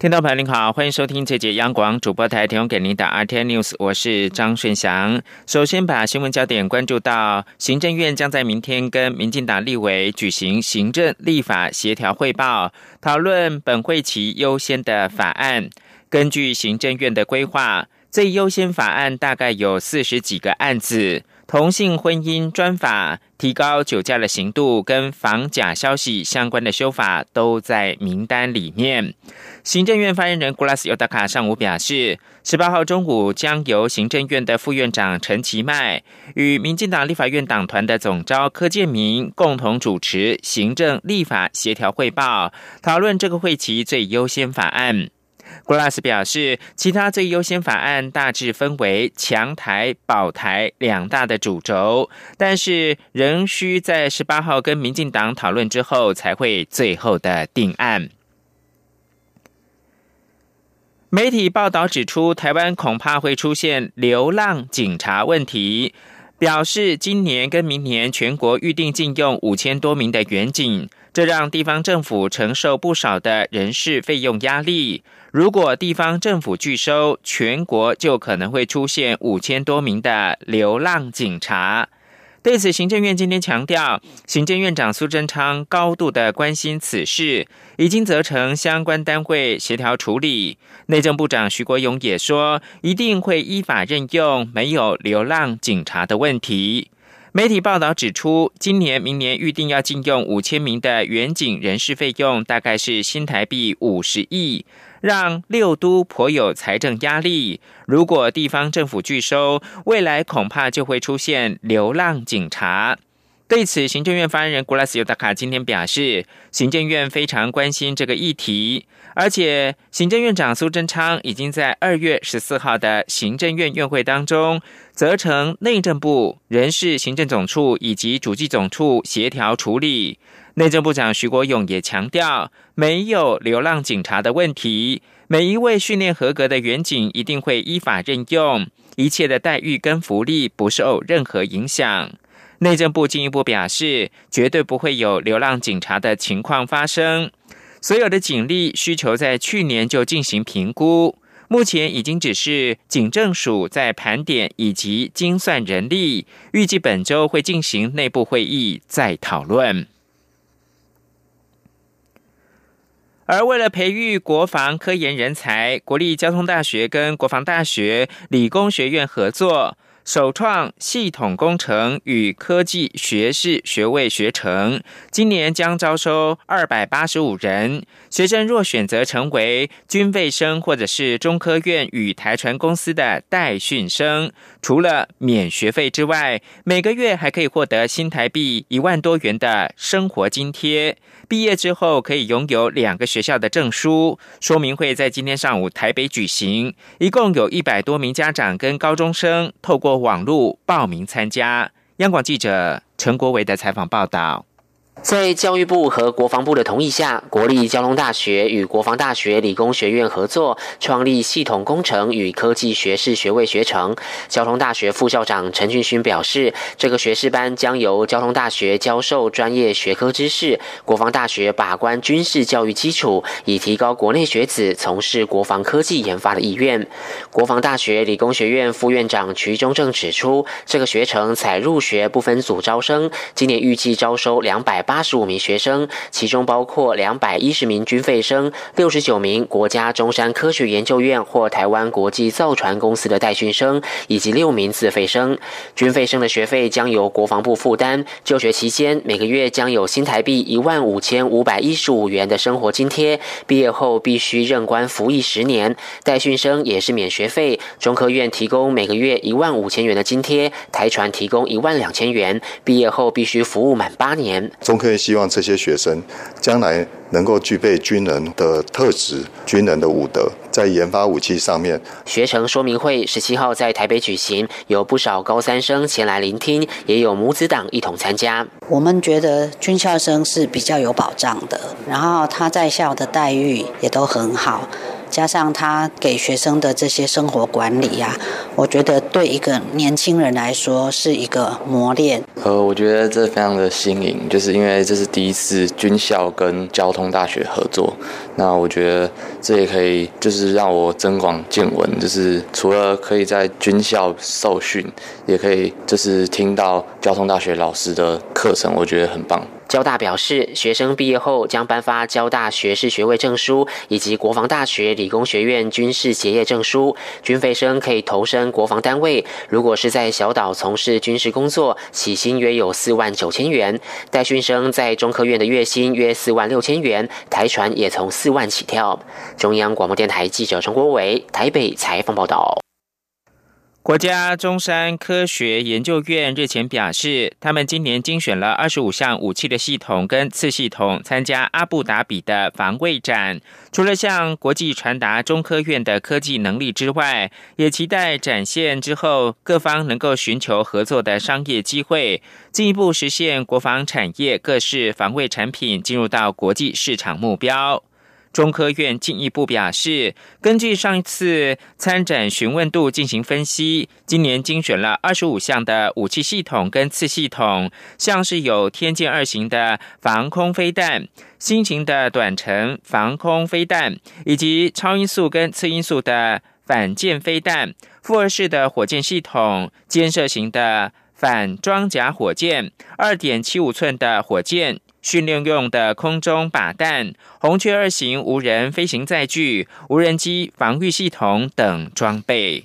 听众朋友您好，欢迎收听这节央广主播台提供给您的 RT News，我是张顺祥。首先把新闻焦点关注到，行政院将在明天跟民进党立委举行行政立法协调汇报，讨论本会期优先的法案。根据行政院的规划，最优先法案大概有四十几个案子。同性婚姻专法、提高酒驾的刑度跟防假消息相关的修法都在名单里面。行政院发言人古拉斯尤达卡上午表示，十八号中午将由行政院的副院长陈其迈与民进党立法院党团的总召柯建明共同主持行政立法协调汇报，讨论这个会期最优先法案。G l a s s 表示，其他最优先法案大致分为强台、保台两大的主轴，但是仍需在十八号跟民进党讨论之后，才会最后的定案。媒体报道指出，台湾恐怕会出现流浪警察问题，表示今年跟明年全国预定禁用五千多名的远景，这让地方政府承受不少的人事费用压力。如果地方政府拒收，全国就可能会出现五千多名的流浪警察。对此，行政院今天强调，行政院长苏贞昌高度的关心此事，已经责成相关单位协调处理。内政部长徐国勇也说，一定会依法任用没有流浪警察的问题。媒体报道指出，今年、明年预定要禁用五千名的远警人事费用，大概是新台币五十亿。让六都颇有财政压力。如果地方政府拒收，未来恐怕就会出现流浪警察。对此，行政院发言人古拉斯尤达卡今天表示，行政院非常关心这个议题，而且行政院长苏贞昌已经在二月十四号的行政院院会当中，责成内政部人事行政总处以及主计总处协调处理。内政部长徐国勇也强调，没有流浪警察的问题，每一位训练合格的员警一定会依法任用，一切的待遇跟福利不受任何影响。内政部进一步表示，绝对不会有流浪警察的情况发生。所有的警力需求在去年就进行评估，目前已经只是警政署在盘点以及精算人力，预计本周会进行内部会议再讨论。而为了培育国防科研人才，国立交通大学跟国防大学理工学院合作，首创系统工程与科技学士学位学程。今年将招收二百八十五人学生，若选择成为军费生或者是中科院与台船公司的代训生，除了免学费之外，每个月还可以获得新台币一万多元的生活津贴。毕业之后可以拥有两个学校的证书。说明会在今天上午台北举行，一共有一百多名家长跟高中生透过网络报名参加。央广记者陈国维的采访报道。在教育部和国防部的同意下，国立交通大学与国防大学理工学院合作，创立系统工程与科技学士学位学程。交通大学副校长陈俊勋表示，这个学士班将由交通大学教授专业学科知识，国防大学把关军事教育基础，以提高国内学子从事国防科技研发的意愿。国防大学理工学院副院长瞿中正指出，这个学程采入学不分组招生，今年预计招收两百。八十五名学生，其中包括两百一十名军费生，六十九名国家中山科学研究院或台湾国际造船公司的代训生，以及六名自费生。军费生的学费将由国防部负担，就学期间每个月将有新台币一万五千五百一十五元的生活津贴。毕业后必须任官服役十年。代训生也是免学费，中科院提供每个月一万五千元的津贴，台船提供一万两千元。毕业后必须服务满八年。中科院希望这些学生将来能够具备军人的特质、军人的武德，在研发武器上面。学成说明会十七号在台北举行，有不少高三生前来聆听，也有母子党一同参加。我们觉得军校生是比较有保障的，然后他在校的待遇也都很好。加上他给学生的这些生活管理呀，我觉得对一个年轻人来说是一个磨练。呃，我觉得这非常的新颖，就是因为这是第一次军校跟交通大学合作。那我觉得这也可以，就是让我增广见闻，就是除了可以在军校受训，也可以就是听到交通大学老师的课程，我觉得很棒。交大表示，学生毕业后将颁发交大学士学位证书以及国防大学理工学院军事结业证书。军费生可以投身国防单位，如果是在小岛从事军事工作，起薪约有四万九千元；待训生在中科院的月薪约四万六千元，台船也从四万起跳。中央广播电台记者陈国伟台北采访报道。国家中山科学研究院日前表示，他们今年精选了二十五项武器的系统跟次系统参加阿布达比的防卫展。除了向国际传达中科院的科技能力之外，也期待展现之后各方能够寻求合作的商业机会，进一步实现国防产业各式防卫产品进入到国际市场目标。中科院进一步表示，根据上一次参展询问度进行分析，今年精选了二十五项的武器系统跟次系统，像是有天剑二型的防空飞弹、新型的短程防空飞弹，以及超音速跟次音速的反舰飞弹、复合式的火箭系统、肩射型的反装甲火箭、二点七五寸的火箭。训练用的空中靶弹、红雀二型无人飞行载具、无人机防御系统等装备。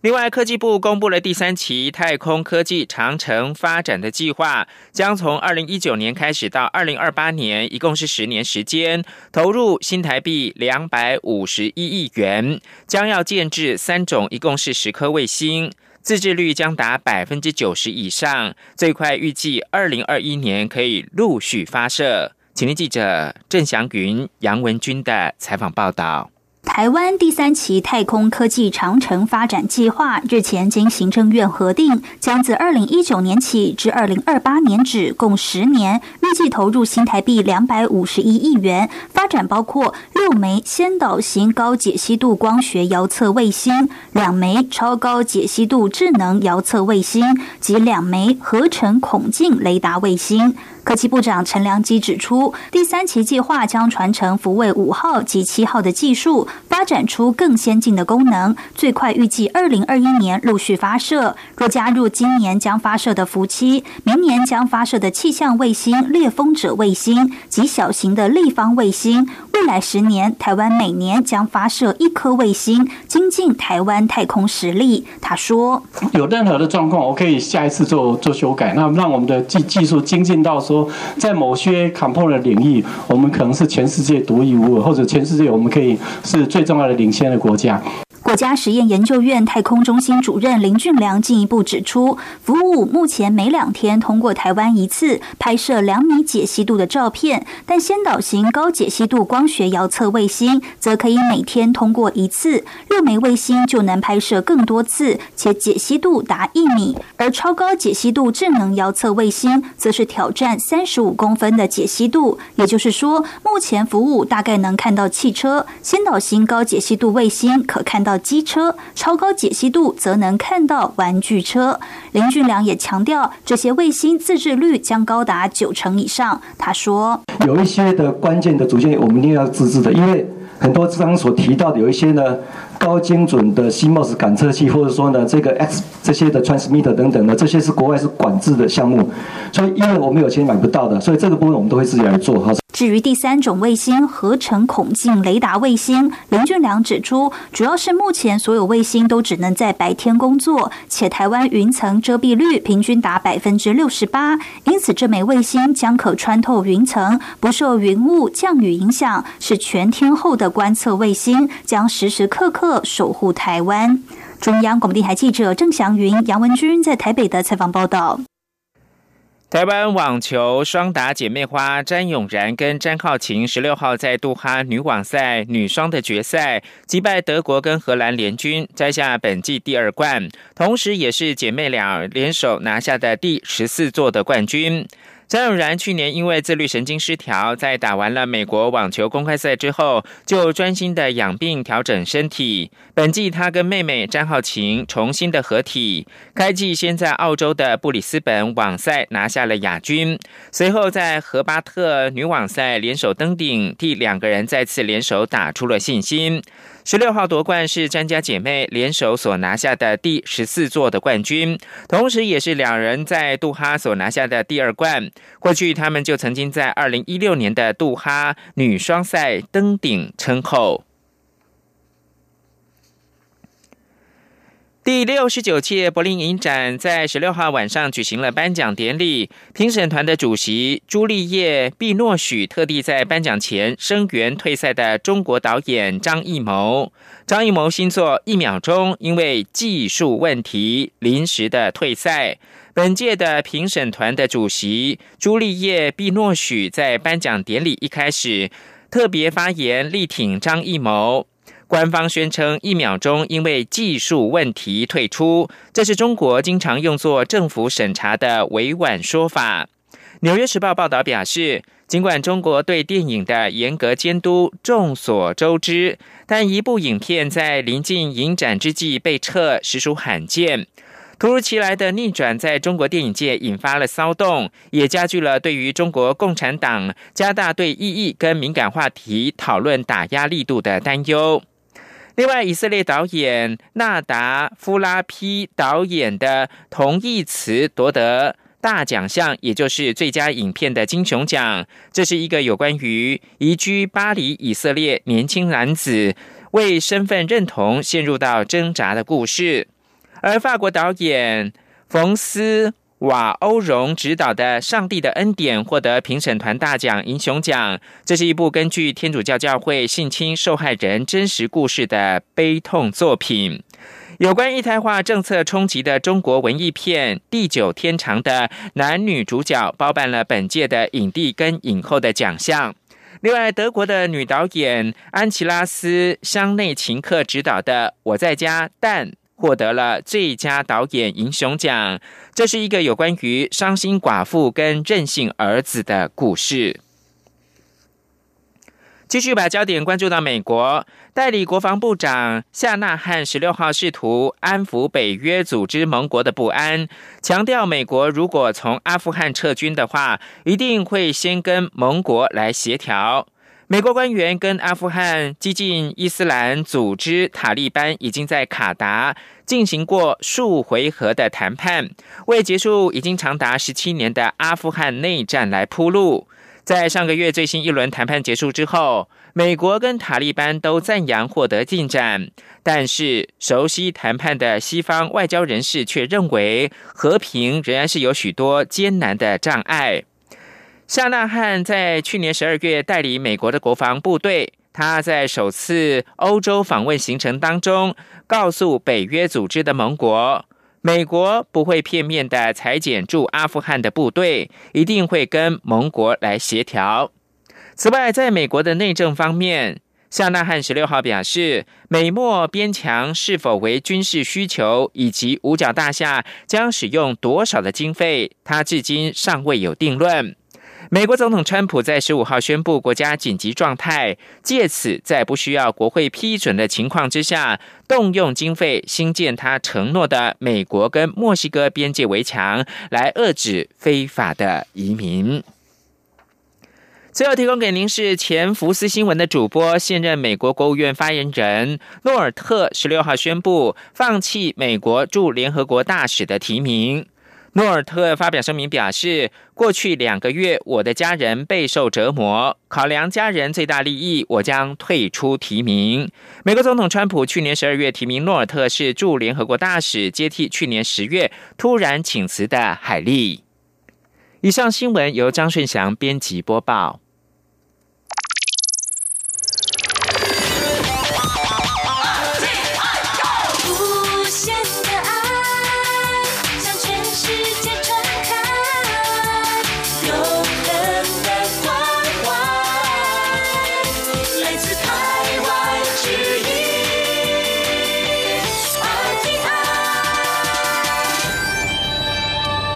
另外，科技部公布了第三期太空科技长城发展的计划，将从二零一九年开始到二零二八年，一共是十年时间，投入新台币两百五十一亿元，将要建制三种，一共是十颗卫星。自制率将达百分之九十以上，最快预计二零二一年可以陆续发射。请听记者郑祥云、杨文军的采访报道。台湾第三期太空科技长城发展计划日前经行政院核定，将自二零一九年起至二零二八年止，共十年，计投入新台币两百五十一亿元，发展包括六枚先导型高解析度光学遥测卫星、两枚超高解析度智能遥测卫星及两枚合成孔径雷达卫星。科技部长陈良基指出，第三期计划将传承福卫五号及七号的技术，发展出更先进的功能，最快预计二零二一年陆续发射。若加入今年将发射的福七，明年将发射的气象卫星猎风者卫星及小型的立方卫星，未来十年台湾每年将发射一颗卫星，精进台湾太空实力。他说：“有任何的状况，我可以下一次做做修改，那让我们的技技术精进到说。”在某些 component 领域，我们可能是全世界独一无二，或者全世界我们可以是最重要的领先的国家。国家实验研究院太空中心主任林俊良进一步指出，服务目前每两天通过台湾一次拍摄两米解析度的照片，但先导型高解析度光学遥测卫星则可以每天通过一次，六枚卫星就能拍摄更多次，且解析度达一米。而超高解析度智能遥测卫星则是挑战三十五公分的解析度，也就是说，目前服务大概能看到汽车。先导型高解析度卫星可看到。机车超高解析度则能看到玩具车。林俊良也强调，这些卫星自制率将高达九成以上。他说：“有一些的关键的组件，我们一定要自制的，因为很多刚刚所提到的有一些呢高精准的 CMOS 感测器，或者说呢这个 X 这些的 transmitter 等等的，这些是国外是管制的项目，所以因为我们有钱买不到的，所以这个部分我们都会自己来做。”哈。至于第三种卫星合成孔径雷达卫星，林俊良指出，主要是目前所有卫星都只能在白天工作，且台湾云层遮蔽率平均达百分之六十八，因此这枚卫星将可穿透云层，不受云雾、降雨影响，是全天候的观测卫星，将时时刻刻守护台湾。中央广播电台记者郑祥云、杨文君在台北的采访报道。台湾网球双打姐妹花詹永然跟詹浩晴十六号在杜哈女网赛女双的决赛击败德国跟荷兰联军，摘下本季第二冠，同时也是姐妹俩联手拿下的第十四座的冠军。张永然去年因为自律神经失调，在打完了美国网球公开赛之后，就专心的养病调整身体。本季他跟妹妹张浩晴重新的合体，开季先在澳洲的布里斯本网赛拿下了亚军，随后在荷巴特女网赛联手登顶，替两个人再次联手打出了信心。十六号夺冠是詹家姐妹联手所拿下的第十四座的冠军，同时也是两人在杜哈所拿下的第二冠。过去他们就曾经在二零一六年的杜哈女双赛登顶称后。第六十九届柏林影展在十六号晚上举行了颁奖典礼，评审团的主席朱丽叶·毕诺许特地在颁奖前声援退赛的中国导演张艺谋。张艺谋新作《一秒钟》因为技术问题临时的退赛。本届的评审团的主席朱丽叶·毕诺许在颁奖典礼一开始特别发言力挺张艺谋。官方宣称一秒钟因为技术问题退出，这是中国经常用作政府审查的委婉说法。纽约时报报道表示，尽管中国对电影的严格监督众所周知，但一部影片在临近影展之际被撤，实属罕见。突如其来的逆转在中国电影界引发了骚动，也加剧了对于中国共产党加大对意义跟敏感话题讨论打压力度的担忧。另外，以色列导演纳达夫拉皮导演的《同义词》夺得大奖项，也就是最佳影片的金熊奖。这是一个有关于移居巴黎以色列年轻男子为身份认同陷入到挣扎的故事。而法国导演冯斯。瓦欧荣执导的《上帝的恩典》获得评审团大奖英雄奖。这是一部根据天主教教会性侵受害人真实故事的悲痛作品。有关一胎化政策冲击的中国文艺片《地久天长》的男女主角包办了本届的影帝跟影后的奖项。另外，德国的女导演安琪拉斯·香内琴克执导的《我在家，但》。获得了最佳导演银熊奖。这是一个有关于伤心寡妇跟任性儿子的故事。继续把焦点关注到美国，代理国防部长夏纳汉十六号试图安抚北约组织盟国的不安，强调美国如果从阿富汗撤军的话，一定会先跟盟国来协调。美国官员跟阿富汗激进伊斯兰组织塔利班已经在卡达进行过数回合的谈判，为结束已经长达十七年的阿富汗内战来铺路。在上个月最新一轮谈判结束之后，美国跟塔利班都赞扬获得进展，但是熟悉谈判的西方外交人士却认为，和平仍然是有许多艰难的障碍。夏纳汉在去年十二月带领美国的国防部队，他在首次欧洲访问行程当中，告诉北约组织的盟国，美国不会片面的裁减驻阿富汗的部队，一定会跟盟国来协调。此外，在美国的内政方面，夏纳汉十六号表示，美墨边墙是否为军事需求，以及五角大厦将使用多少的经费，他至今尚未有定论。美国总统川普在十五号宣布国家紧急状态，借此在不需要国会批准的情况之下，动用经费新建他承诺的美国跟墨西哥边界围墙，来遏制非法的移民。最后提供给您是前福斯新闻的主播、现任美国国务院发言人诺尔特，十六号宣布放弃美国驻联合国大使的提名。诺尔特发表声明表示，过去两个月，我的家人备受折磨。考量家人最大利益，我将退出提名。美国总统川普去年十二月提名诺尔特是驻联合国大使，接替去年十月突然请辞的海利。以上新闻由张顺祥编辑播报。